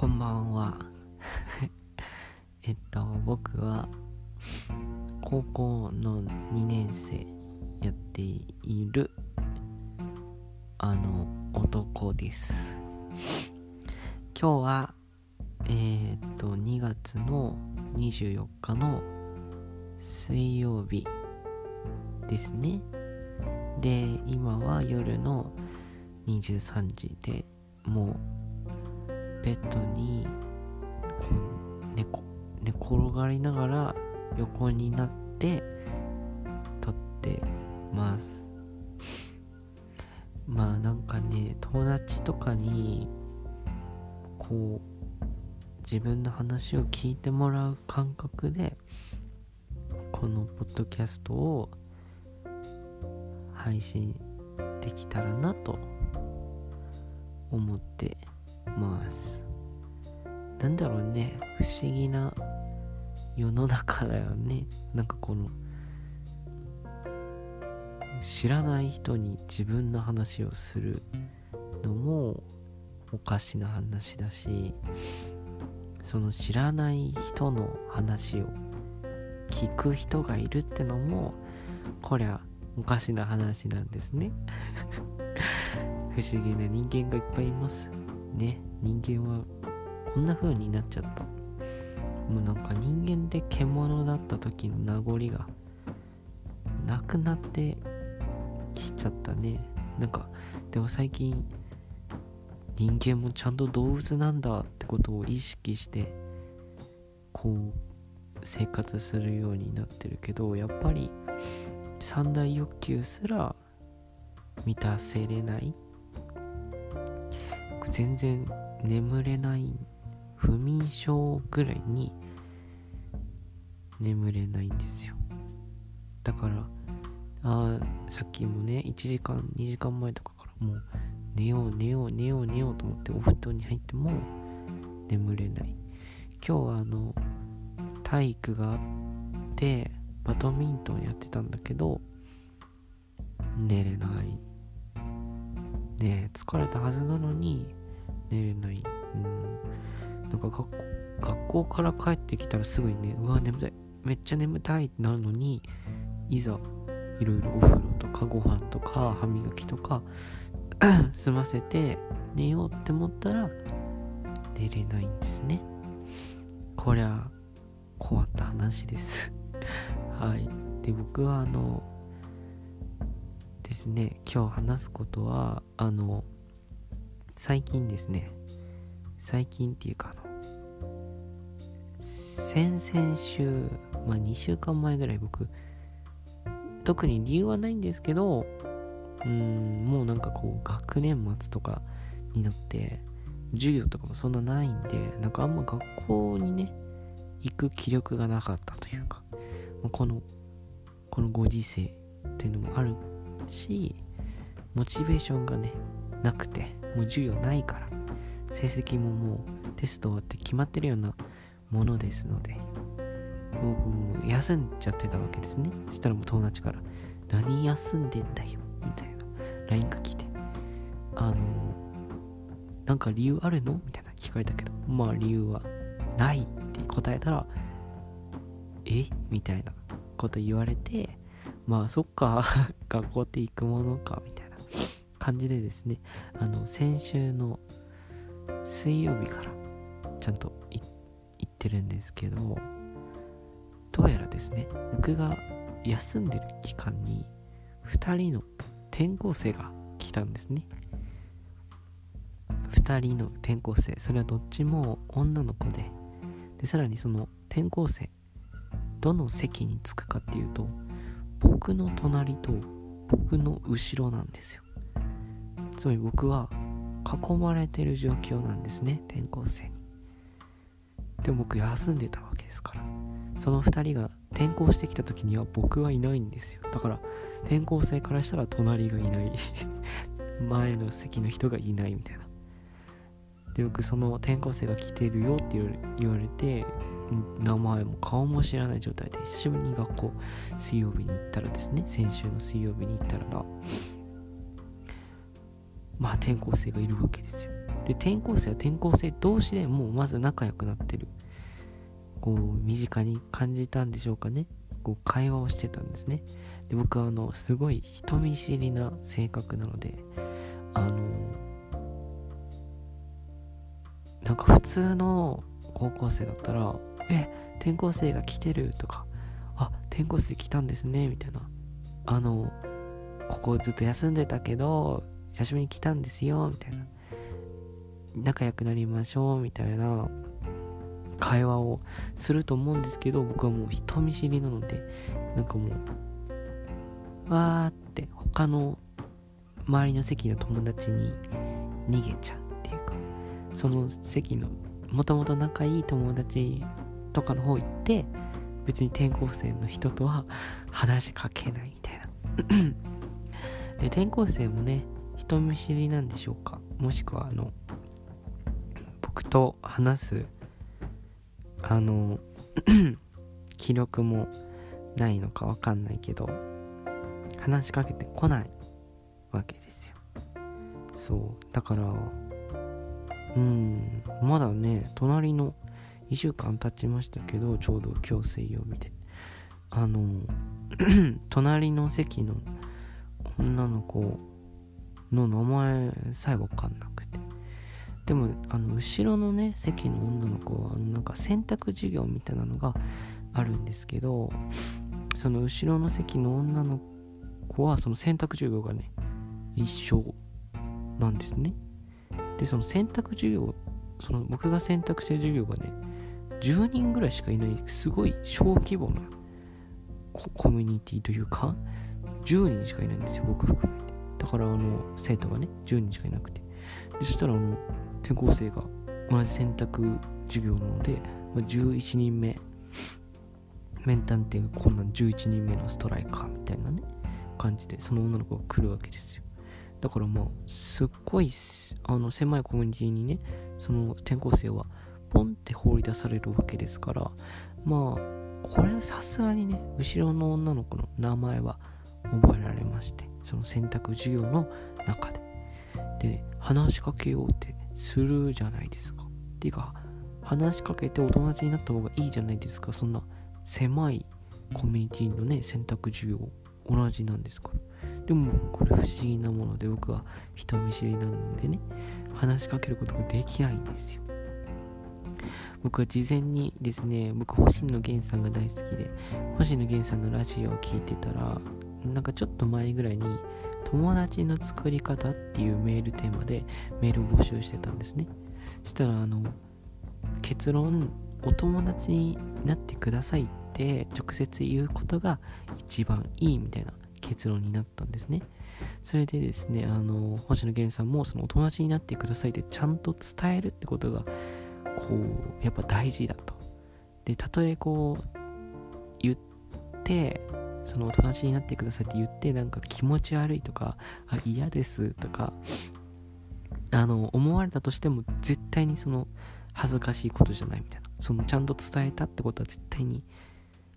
こんばんは。えっと僕は高校の2年生やっているあの男です。今日はえー、っと2月の24日の水曜日ですね。で今は夜の23時でもうベッドにこう寝寝転がりながら横になって撮ってます。まあなんかね友達とかにこう自分の話を聞いてもらう感覚でこのポッドキャストを配信できたらなと思ってます。なんだろうね。不思議な世の中だよね。なんかこの知らない人に自分の話をするのもおかしな話だしその知らない人の話を聞く人がいるってのもこりゃおかしな話なんですね。不思議な人間がいっぱいいます。ね人間はこんな風になっちゃった。もうなんか人間で獣だった時の名残がなくなってきちゃったね。なんかでも最近人間もちゃんと動物なんだってことを意識してこう生活するようになってるけどやっぱり三大欲求すら満たせれない。全然眠れない不眠症ぐらいに眠れないんですよ。だからあさっきもね1時間2時間前とかからもう寝よう寝よう寝よう寝ようと思ってお布団に入っても眠れない。今日はあの体育があってバドミントンやってたんだけど寝れない。ね疲れたはずなのに寝れない。うん。なんか学校学校から帰ってきたらすぐにねうわ眠たい。めっちゃ眠たいってなるのにいざいろいろお風呂とかご飯とか歯磨きとか 済ませて寝ようって思ったら寝れないんですね。こりゃ困った話です。はい。で僕はあのですね今日話すことはあの最近ですね最近っていうかあの先々週まあ2週間前ぐらい僕特に理由はないんですけどうんもうなんかこう学年末とかになって授業とかもそんなないんでなんかあんま学校にね行く気力がなかったというか、ま、このこのご時世っていうのもあるしモチベーションがねなくてもう授業ないから成績ももうテスト終わって決まってるようなものですので僕も休んじゃってたわけですね。したらもう友達から「何休んでんだよ」みたいな LINE が来てあのなんか理由あるの？みたいな聞かれたけどまあ理由はないって答えたらえ？みたいなこと言われてまあそっか 学校って行くものかみたいな感じでですね。あの先週の水曜日からちゃんと行ってるんですけどどうやらですね僕が休んでる期間に2人の転校生が来たんですね。2人の転校生。それはどっちも女の子で。でさらにその転校生どの席に着くかっていうと僕の隣と僕の後ろなんですよ。つまり僕は囲まれてる状況なんですね転校生に。でも僕休んでたわけですから。その2人が転校してきた時には僕はいないんですよ。だから転校生からしたら隣がいない。前の席の人がいないみたいな。で僕その転校生が来てるよって言われて名前も顔も知らない状態で久しぶりに学校水曜日に行ったらですね先週の水曜日に行ったらまあ転校生がいるわけですよ。で転校生は転校生同士でもうまず仲良くなってるこう身近に感じたんでしょうかね。こう会話をしてたんですね。で僕はあのすごい人見知りな性格なのであのなんか普通の高校生だったら「え転校生が来てる」とか「あ転校生来たんですね」みたいな「あのここずっと休んでたけど久しぶりに来たんですよ」みたいな。仲良くなりましょうみたいな会話をすると思うんですけど僕はもう人見知りなのでなんかもうわーって他の周りの席の友達に逃げちゃうっていうかその席のもともと仲いい友達とかの方行って別に転校生の人とは話しかけないみたいな。で転校生もね人見知りなんでしょうか？もしくはあの僕と話すあの 記録もないのかわかんないけど話しかけてこないわけですよ。そうだからうんまだね隣の1週間経ちましたけどちょうど今日水曜日で。あの 隣の席の女の子の名前さえわかんなくて。でもあの後ろのね席の女の子はなんか選択授業みたいなのがあるんですけどその後ろの席の女の子はその選択授業がね一緒なんですね。でその選択授業その僕が選択してる授業がね10人ぐらいしかいないすごい小規模なコミュニティというか10人しかいないんですよ僕含めて。だからあの生徒がね10人しかいなくて。でそしたらあの転校生が同じ選択授業なので、ま、11人目メン探偵がこんなん11人目のストライカーみたいなね感じでその女の子が来るわけですよ。だからまあすっごいあの狭いコミュニティにねその転校生はポンって放り出されるわけですからまあこれはさすがにね後ろの女の子の名前は覚えられましてその選択授業の中で。で話しかけようってするじゃないですか。っていうか話しかけてお友達になった方がいいじゃないですか。そんな狭いコミュニティのね選択授業同じなんですから。でもこれ不思議なもので僕は人見知りなのでね話しかけることができないんですよ。僕は事前にですね僕星野源さんが大好きで星野源さんのラジオを聴いてたらなんかちょっと前ぐらいに友達の作り方っていうメールテーマでメールを募集してたんですね。そしたらあの結論お友達になってくださいって直接言うことが一番いいみたいな結論になったんですね。それでですねあの星野源さんもそのお友達になってくださいってちゃんと伝えるってことがこうやっぱ大事だと。でたとえこう言ってそのお友達になってくださいって言ってなんか気持ち悪いとかあ嫌ですとかあの思われたとしても絶対にその恥ずかしいことじゃないみたいな。そのちゃんと伝えたってことは絶対に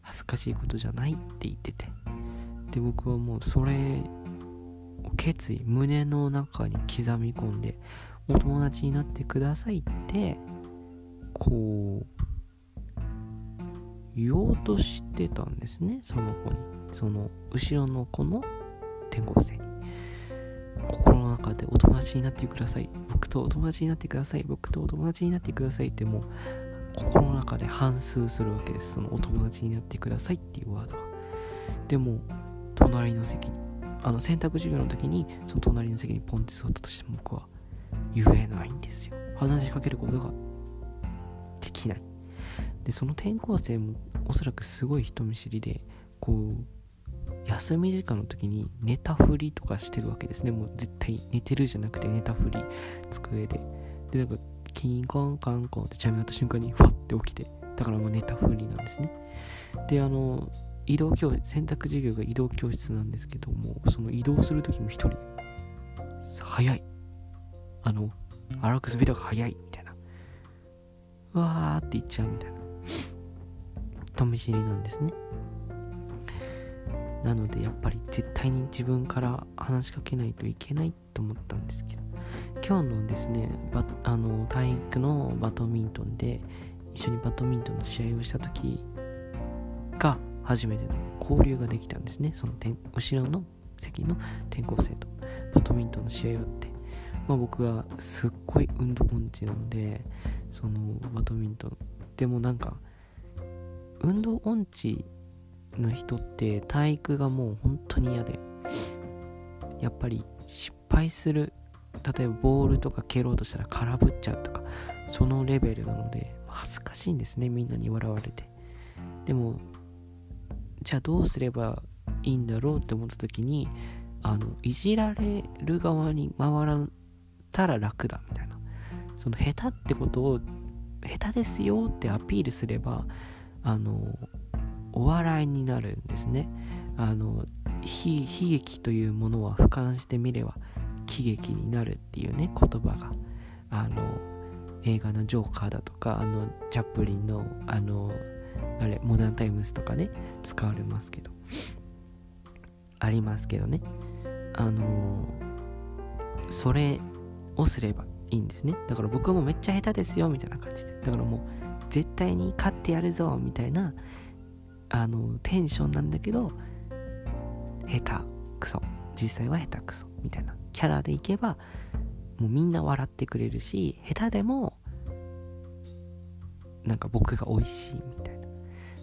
恥ずかしいことじゃないって言ってて。で僕はもうそれを決意胸の中に刻み込んでお友達になってくださいってこう言おうとしてたんですね。その子に。その後ろの子の転校生に。心の中でお友達になってください。僕とお友達になってください。僕とお友達になってくださいってもう心の中で反数するわけです。そのお友達になってくださいっていうワードがでも隣の席にあの選択授業の時にその隣の席にポンって座ったとしても僕は言えないんですよ。話しかけることができない。でその転校生もおそらくすごい人見知りでこう休み時間の時に寝たふりとかしてるわけですね。もう絶対寝てるじゃなくて寝たふり机で。でなんかキンコンカンコンってチャイム鳴った瞬間にふわって起きてだからもう寝たふりなんですね。であの移動教室選択授業が移動教室なんですけどもその移動する時も一人。早い。あの歩くスピードが速い。わーって言っちゃうみたいな。人見知りなんですね。なのでやっぱり絶対に自分から話しかけないといけないと思ったんですけど。今日のですねバあの体育のバドミントンで一緒にバドミントンの試合をした時が初めての交流ができたんですね。その後ろの席の転校生とバドミントンの試合をって、まあ、僕はすっごい運動音痴なのでそのバドミントン。でもなんか運動音痴の人って体育がもう本当に嫌でやっぱり失敗する例えばボールとか蹴ろうとしたら空振っちゃうとかそのレベルなので恥ずかしいんですねみんなに笑われて。でもじゃあどうすればいいんだろうって思った時にあのいじられる側に回らたら楽だみたいな。その下手ってことを下手ですよってアピールすればあのお笑いになるんですね。あの悲劇というものは俯瞰してみれば喜劇になるっていうね言葉が。あの映画のジョーカーだとかあのチャップリンのあのあれモダンタイムズとかね使われますけど。ありますけどね。あのそれをすればいいんですね。だから僕もめっちゃ下手ですよみたいな感じで。だからもう絶対に勝ってやるぞみたいなあのテンションなんだけど下手くそ。実際は下手くそみたいな。キャラでいけばもうみんな笑ってくれるし下手でもなんか僕が美味しいみたいな。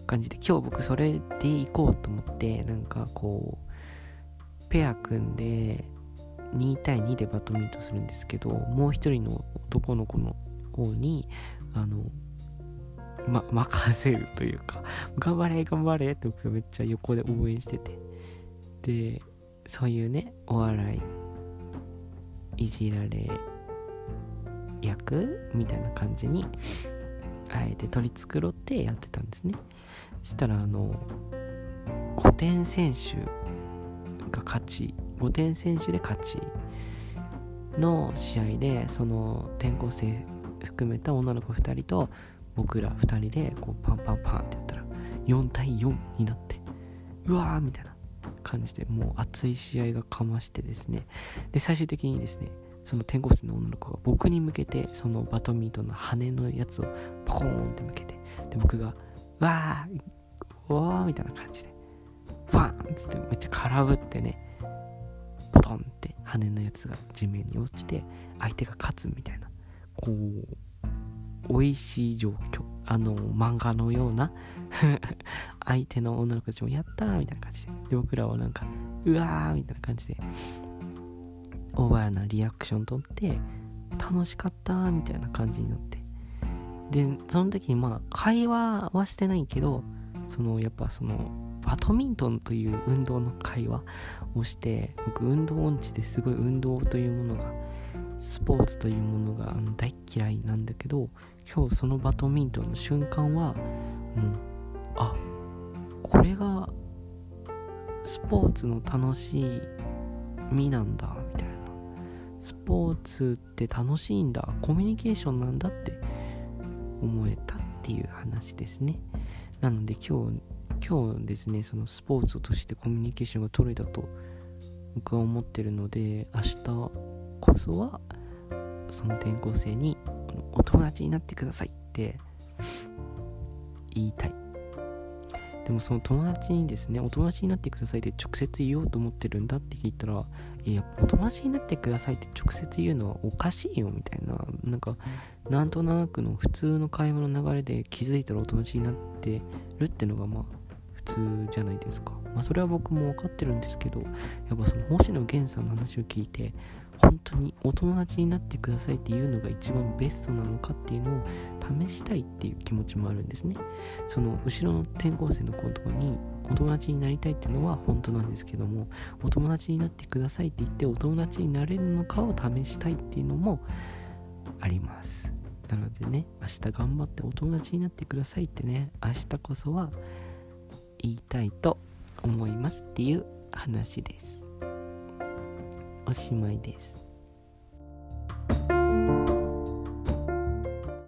感じで今日僕それで行こうと思ってなんかこうペア組んで2対2でバドミントンするんですけどもう一人の男の子の方にあのま、任せるというか頑張れ頑張れって僕めっちゃ横で応援してて。でそういうねお笑いいじられ役みたいな感じにあえて取り繕ってやってたんですね。したらあの5点選手が勝ち5点選手で勝ちの試合でその転校生含めた女の子2人と僕ら2人でこうパンパンパンってやったら4対4になってうわーみたいな感じでもう熱い試合がかましてですね。で最終的にですねその転校生の女の子が僕に向けてそのバドミントンの羽のやつをポコーンって向けてで僕がわーわーみたいな感じでファンっつってめっちゃ空振ってねポトンって羽のやつが地面に落ちて相手が勝つみたいなこう美味しい状況あの漫画のような 相手の女の子たちもやったーみたいな感じでで僕らはなんかうわーみたいな感じでオーバーなリアクション取って楽しかったーみたいな感じになってでその時にまあ会話はしてないけどそのやっぱそのバドミントンという運動の会話をして僕運動音痴ですごい運動というものがスポーツというものが大嫌いなんだけど今日そのバドミントンの瞬間はもうあこれがスポーツの楽しみなんだみたいな。スポーツって楽しいんだコミュニケーションなんだって思えたっていう話ですね。なので今日今日ですねそのスポーツとしてコミュニケーションが取れたと僕は思ってるので明日こそはその転校生にお友達になってくださいって言いたい。でもその友達にですねお友達になってくださいって直接言おうと思ってるんだって聞いたらいやお友達になってくださいって直接言うのはおかしいよみたいななんかなんとなくの普通の会話の流れで気づいたらお友達になってるってのがまあ普通じゃないですか。まあそれは僕も分かってるんですけどやっぱその星野源さんの話を聞いて本当にお友達になってくださいっていうのが一番ベストなのかっていうのを試したいっていう気持ちもあるんですね。その後ろの転校生の子のとかにお友達になりたいっていうのは本当なんですけどもお友達になってくださいって言ってお友達になれるのかを試したいっていうのもあります。なのでね明日頑張ってお友達になってくださいってね明日こそは言いたいと思いますっていう話です。おしまいです。